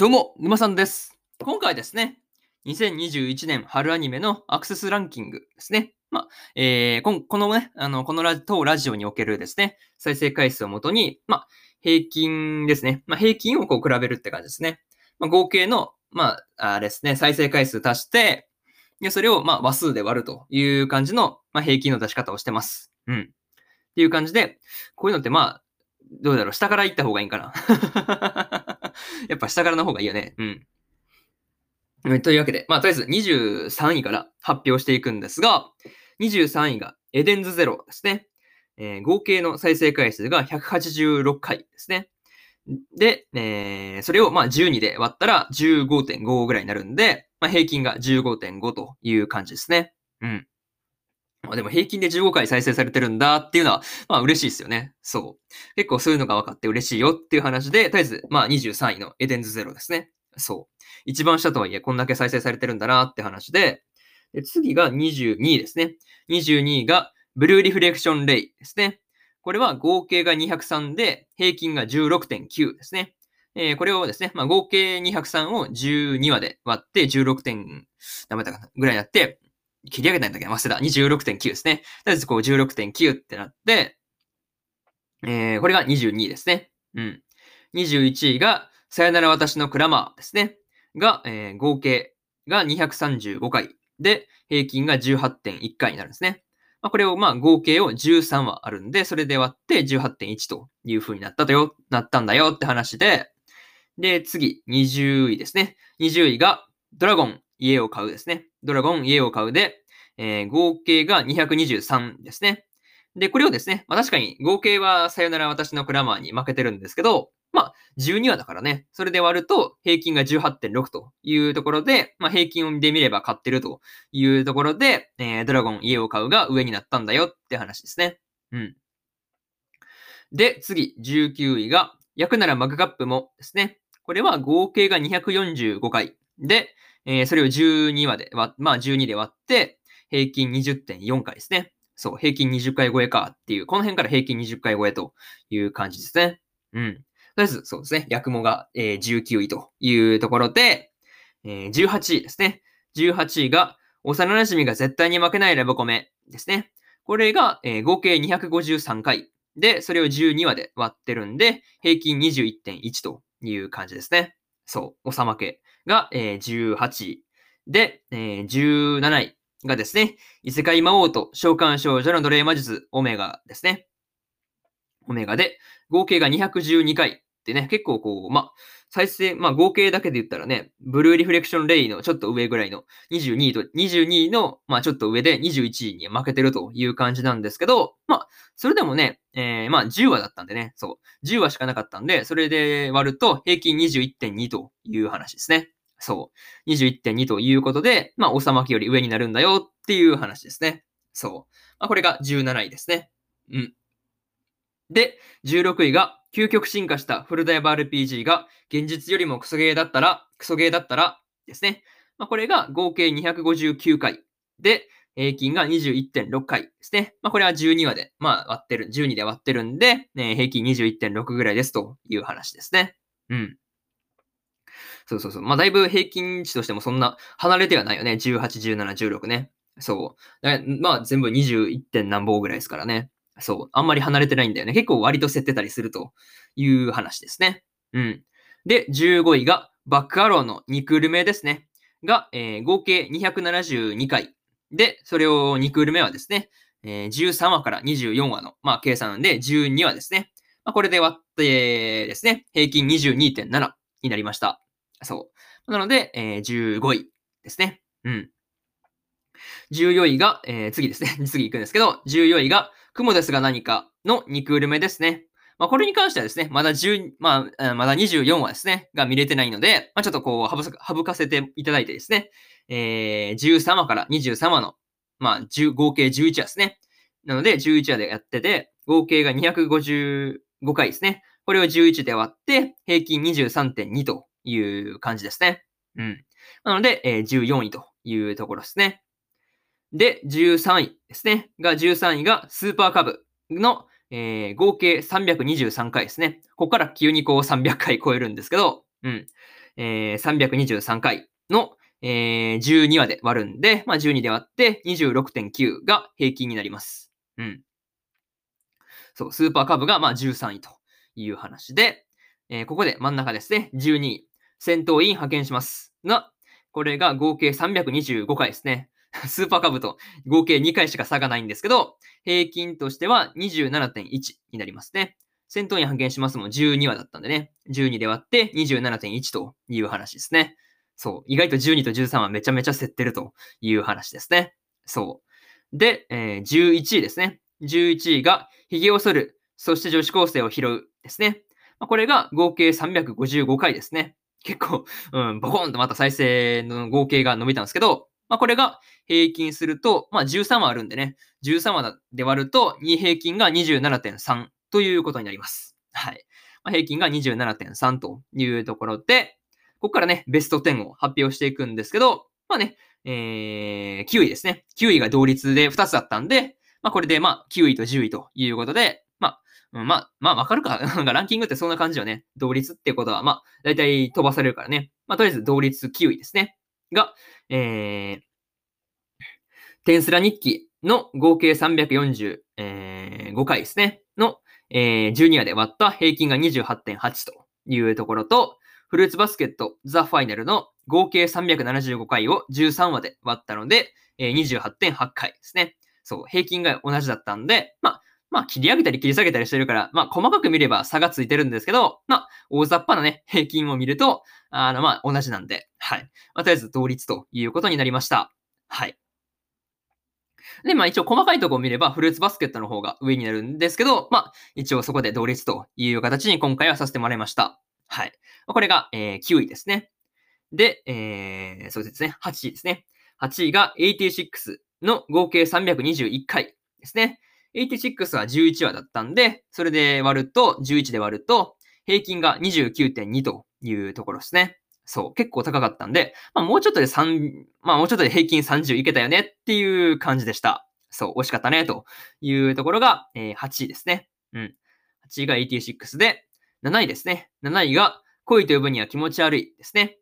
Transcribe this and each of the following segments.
どうも、沼さんです。今回ですね、2021年春アニメのアクセスランキングですね。まあ、えーこのね、あの、このラ当ラジオにおけるですね、再生回数をもとに、まあ、平均ですね。まあ、平均をこう比べるって感じですね。まあ、合計の、まあ、あですね、再生回数足して、で、それを、まあ、話数で割るという感じの、まあ、平均の出し方をしてます。うん。っていう感じで、こういうのって、まあ、どうだろう、下から行った方がいいんかな。やっぱ下からの方がいいよね。うん。というわけで、まあ、とりあえず23位から発表していくんですが、23位がエデンズゼロですね。えー合計の再生回数が186回ですね。で、えーそれをまあ12で割ったら15.5ぐらいになるんで、まあ、平均が15.5という感じですね。うん。まあ、でも平均で15回再生されてるんだっていうのは、まあ嬉しいですよね。そう。結構そういうのが分かって嬉しいよっていう話で、とりあえず、まあ23位のエデンズゼロですね。そう。一番下とはいえ、こんだけ再生されてるんだなって話で、で次が22位ですね。22位が、ブルーリフレクションレイですね。これは合計が203で、平均が16.9ですね。えーこれをですね、まあ、合計203を12話で割って16点、ダメだかな、ぐらいになって、切り上げたんだっけど忘れた。26.9ですね。とりあえずこう16.9ってなって、えーこれが22位ですね。うん。21位が、さよなら私のクラマーですね。が、えー合計が235回で、平均が18.1回になるんですね。まあ、これをまあ合計を13話あるんで、それで割って18.1という風になったとよ、なったんだよって話で、で、次、20位ですね。20位が、ドラゴン、家を買うですね。ドラゴン、家を買うで、えー合計が223ですね。で、これをですね、まあ確かに合計はさよなら私のクラマーに負けてるんですけど、まあ12話だからね、それで割ると平均が18.6というところで、まあ平均で見れば買ってるというところで、えードラゴン家を買うが上になったんだよって話ですね。うん。で、次、19位が、焼くならマグカップもですね。これは合計が245回で、えーそれを12話で割、まあ12で割って、平均20.4回ですね。そう、平均20回超えかっていう、この辺から平均20回超えという感じですね。うん。とりあえず、そうですね。ヤクモが、えー19位というところで、えー18位ですね。18位が、幼馴染が絶対に負けないラブコメですね。これが、えー合計253回。で、それを12話で割ってるんで、平均21.1という感じですね。そう、おさまけが、えー18位。で、えー17位がですね、異世界魔王と召喚少女の奴隷魔術オメガですね。オメガで、合計が212回ってね、結構こう、まあ、再生、まあ合計だけで言ったらね、ブルーリフレクションレイのちょっと上ぐらいの22位と、22位の、まあちょっと上で21位に負けてるという感じなんですけど、まあ、それでもね、えーまあ10話だったんでね、そう、10話しかなかったんで、それで割ると平均21.2という話ですね。そう。21.2ということで、まあ、おさまきより上になるんだよっていう話ですね。そう。まあ、これが17位ですね。うん。で、16位が、究極進化したフルダイバー RPG が、現実よりもクソゲーだったら、クソゲーだったら、ですね。まあ、これが合計259回。で、平均が21.6回ですね。まあ、これは12話で、まあ、割ってる、12で割ってるんで、ね、平均21.6ぐらいですという話ですね。うん。そうそうそう。まあ、だいぶ平均値としてもそんな離れてはないよね。18、17、16ね。そう。まあ、全部 21. 点何本ぐらいですからね。そう。あんまり離れてないんだよね。結構割と競ってたりするという話ですね。うん。で、15位が、バックアローの2クール目ですね。が、えー合計272回。で、それを2クール目はですね、えー13話から24話の、まあ、計算で12話ですね。まあ、これで割ってですね、平均22.7になりました。そう。なので、えー15位ですね。うん。14位が、えー次ですね。次行くんですけど、14位が、雲ですが何かの2クール目ですね。まあ、これに関してはですね、まだ10、まあ、まだ24話ですね、が見れてないので、まあ、ちょっとこう、省かせていただいてですね、えー13話から23話の、まあ、合計11話ですね。なので、11話でやってて、合計が255回ですね。これを11で割って、平均23.2という感じですね。うん。なので、えー14位というところですね。で、13位ですね。が、13位がスーパーカブの、えー合計323回ですね。ここから急にこう300回超えるんですけど、うん。えー、323回の、えー、12話で割るんで、まあ、12で割って26.9が平均になります。うん。そう、スーパーカブがまあ13位という話で、えー、ここで真ん中ですね、12位、戦闘員派遣しますが、これが合計325回ですね。スーパーカブと合計2回しか差がないんですけど、平均としては27.1になりますね。戦闘員派遣しますも12話だったんでね、12で割って27.1という話ですね。そう。意外と12と13はめちゃめちゃ競ってるという話ですね。そう。で、えー、11位ですね。11位が、髭を剃る、そして女子高生を拾うですね。まあ、これが合計355回ですね。結構、うん、ボコンとまた再生の合計が伸びたんですけど、まあ、これが平均すると、まあ、13話あるんでね、13話で割ると、2平均が27.3ということになります。はい。まあ、平均が27.3というところで、ここからね、ベスト10を発表していくんですけど、まあね、えー、9位ですね。9位が同率で2つだったんで、まあこれでまあ9位と10位ということで、まあ、まあ、まあわかるか。なんかランキングってそんな感じよね。同率ってことは、まあ、だいたい飛ばされるからね。まあとりあえず同率9位ですね。が、えー、テンスラ日記の合計345、えー、回ですね。の、えー、12話で割った平均が28.8というところと、フルーツバスケットザ・ファイナルの合計375回を13話で割ったので、えー、28.8回ですね。そう、平均が同じだったんで、まあ、まあ、切り上げたり切り下げたりしてるから、まあ、細かく見れば差がついてるんですけど、まあ、大雑把なね、平均を見ると、あの、まあ、同じなんで、はい。まあ、とりあえず同率ということになりました。はい。で、まあ一応細かいとこを見ればフルーツバスケットの方が上になるんですけど、まあ一応そこで同率という形に今回はさせてもらいました。はい。これが、えー、9位ですね。で、えー、そうですね。8位ですね。8位が86の合計321回ですね。86は11話だったんで、それで割ると、11で割ると、平均が29.2というところですね。そう、結構高かったんで、まあもうちょっとで3、まあもうちょっとで平均30いけたよねっていう感じでした。そう、惜しかったねというところが、えー、8位ですね。うん。8位が86で、7位ですね。7位が恋と呼ぶには気持ち悪いですね。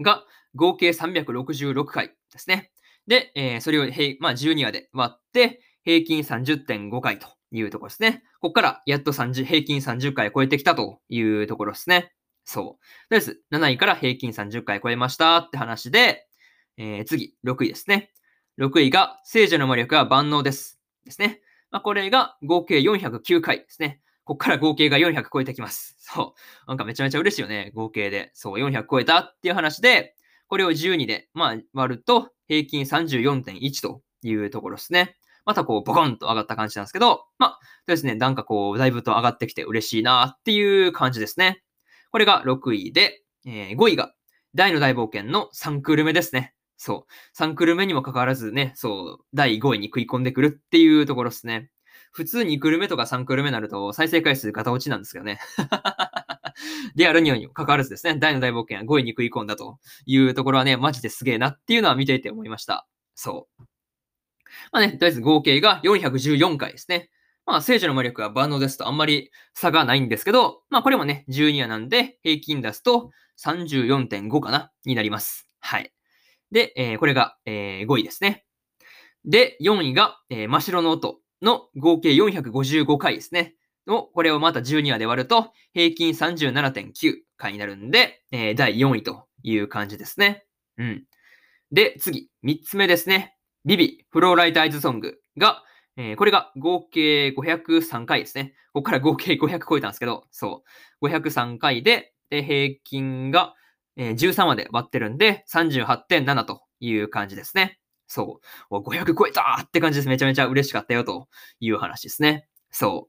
が、合計366回ですね。で、えー、それを、まあ、12話で割って、平均30.5回というところですね。ここからやっと30、平均30回超えてきたというところですね。そう。とりあえず、7位から平均30回超えましたって話で、えー、次、6位ですね。6位が、聖女の魔力は万能です。ですね。まあ、これが合計409回ですね。ここから合計が400超えてきます。そう。なんかめちゃめちゃ嬉しいよね。合計で。そう、400超えたっていう話で、これを12で、まあ、割ると、平均34.1というところですね。またこう、ボコンと上がった感じなんですけど、まあ、ですね、なんかこう、だいぶと上がってきて嬉しいなっていう感じですね。これが6位で、えー、5位が、大の大冒険の3クール目ですね。そう。3クール目にもかかわらずね、そう、第5位に食い込んでくるっていうところですね。普通2クールメとか3クールメになると再生回数ガタ落ちなんですけどね。であるにもかかわらずですね、大の大冒険は5位に食い込んだというところはね、マジですげえなっていうのは見ていて思いました。そう。まあね、とりあえず合計が414回ですね。まあ、聖女の魔力は万能ですとあんまり差がないんですけど、まあこれもね、12話なんで平均出すと34.5かな、になります。はい。で、えー、これが、えー、5位ですね。で、4位が、えー、真白の音の合計455回ですね。の、これをまた12話で割ると、平均37.9回になるんで、えー、第4位という感じですね。うん。で、次、3つ目ですね。ビビ、フローライトアイズソングが、えー、これが合計503回ですね。ここから合計500超えたんですけど、そう。503回で、で平均が、えー、13話で割ってるんで、38.7という感じですね。そう。500超えたって感じです。めちゃめちゃ嬉しかったよという話ですね。そ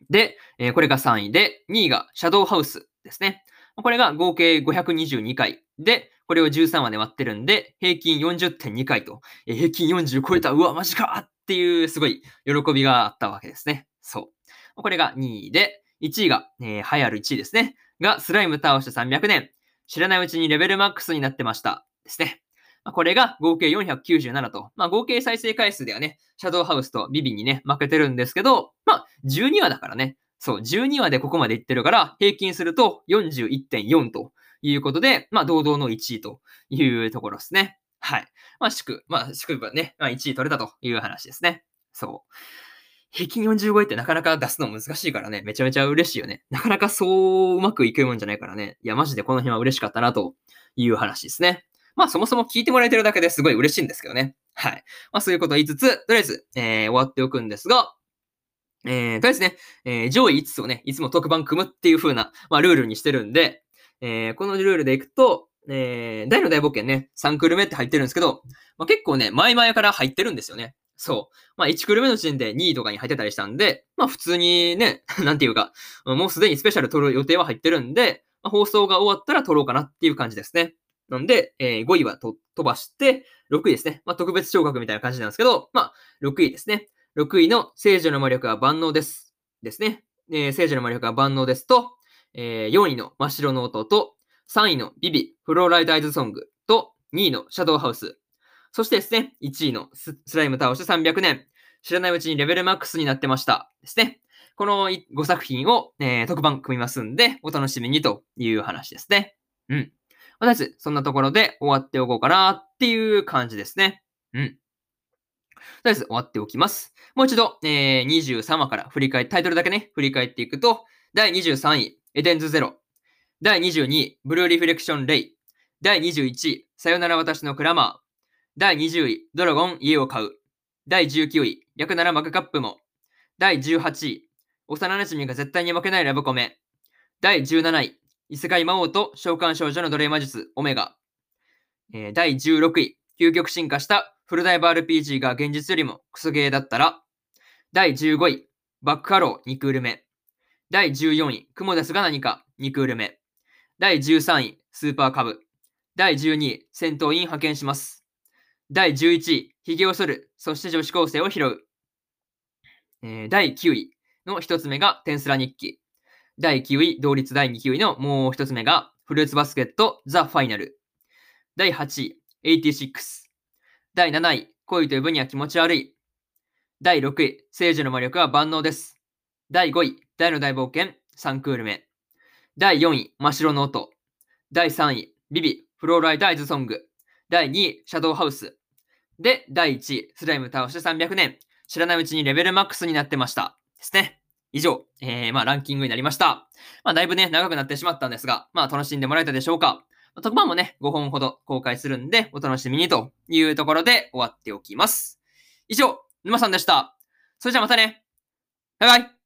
う。で、えー、これが3位で、2位がシャドウハウスですね。これが合計522回で、これを13話で割ってるんで、平均40.2回と、え、平均40超えた、うわ、マジかっていうすごい喜びがあったわけですね。そう。これが2位で、1位が、えー、流行る1位ですね。が、スライム倒して300年。知らないうちにレベルマックスになってました。ですね。これが合計497と、まあ、合計再生回数ではね、シャドウハウスとビビにね、負けてるんですけど、まあ、12話だからね、そう、12話でここまでいってるから、平均すると41.4ということで、まあ、堂々の1位というところですね。はい。まあ、祝、まあ、祝はね、まあ、1位取れたという話ですね。そう。平均45位ってなかなか出すの難しいからね、めちゃめちゃ嬉しいよね。なかなかそううまくいくもんじゃないからね。いや、マジでこの辺は嬉しかったなという話ですね。まあそもそも聞いてもらえてるだけですごい嬉しいんですけどね。はい。まあそういうことを言いつつ、とりあえず、えー、終わっておくんですが、えー、とりあえずね、えー、上位5つをね、いつも特番組むっていう風な、まあルールにしてるんで、えー、このルールでいくと、えー、大の大冒険ね、3クル目って入ってるんですけど、まあ、結構ね、前々から入ってるんですよね。そう。まあ、1クル目の時点で2位とかに入ってたりしたんで、まあ、普通にね、なんていうか、もうすでにスペシャル撮る予定は入ってるんで、まあ、放送が終わったら撮ろうかなっていう感じですね。なんで、えー、5位は飛ばして、6位ですね。まあ、特別昇格みたいな感じなんですけど、まあ、6位ですね。6位の聖女の魔力は万能です。ですね。えー、聖女の魔力は万能ですと、えー、4位の真っ白の音と、3位のビビ、フローライダイズソングと、2位のシャドウハウス。そしてですね、1位のスライム倒して300年。知らないうちにレベルマックスになってました。ですね。この5作品を、えー、特番組みますんで、お楽しみにという話ですね。うん。とりあえず、そんなところで終わっておこうかなっていう感じですね。うん。とりあえず終わっておきます。もう一度、えー、23話から振り返タイトルだけね、振り返っていくと、第23位、エデンズゼロ。第22位、ブルーリフレクションレイ。第21位、さよなら私のクラマー。第20位、ドラゴン家を買う。第19位、略ならマグカップも。第18位、幼馴染が絶対に負けないラブコメ。第17位、異世界魔王と召喚少女の奴隷魔術、オメガ。えー、第16位、究極進化したフルダイバー RPG が現実よりもクソゲーだったら。第15位、バック・アロウ2クール目。第14位、蜘蛛ですが何か2クール目。第13位、スーパーカブ。第12位、戦闘員派遣します。第11位、髭を剃る、そして女子高生を拾う。えー、第9位の一つ目が転スラ日記。第9位、同率第2位のもう一つ目がフルーツバスケットザ・ファイナル。第8位、86。第7位、恋と呼ぶには気持ち悪い。第6位、聖女の魔力は万能です。第5位、大の大冒険3クール目。第4位、真っ白の音。第3位、ビビ、フローライダーイズソング。第2位、シャドウハウス。で、第1位、スライム倒して300年。知らないうちにレベルマックスになってました。ですね。以上、えー、まあ、ランキングになりました。まあ、だいぶね、長くなってしまったんですが、まあ、楽しんでもらえたでしょうか。特番もね、5本ほど公開するんで、お楽しみにというところで終わっておきます。以上、沼さんでした。それじゃあまたね。バイバイ。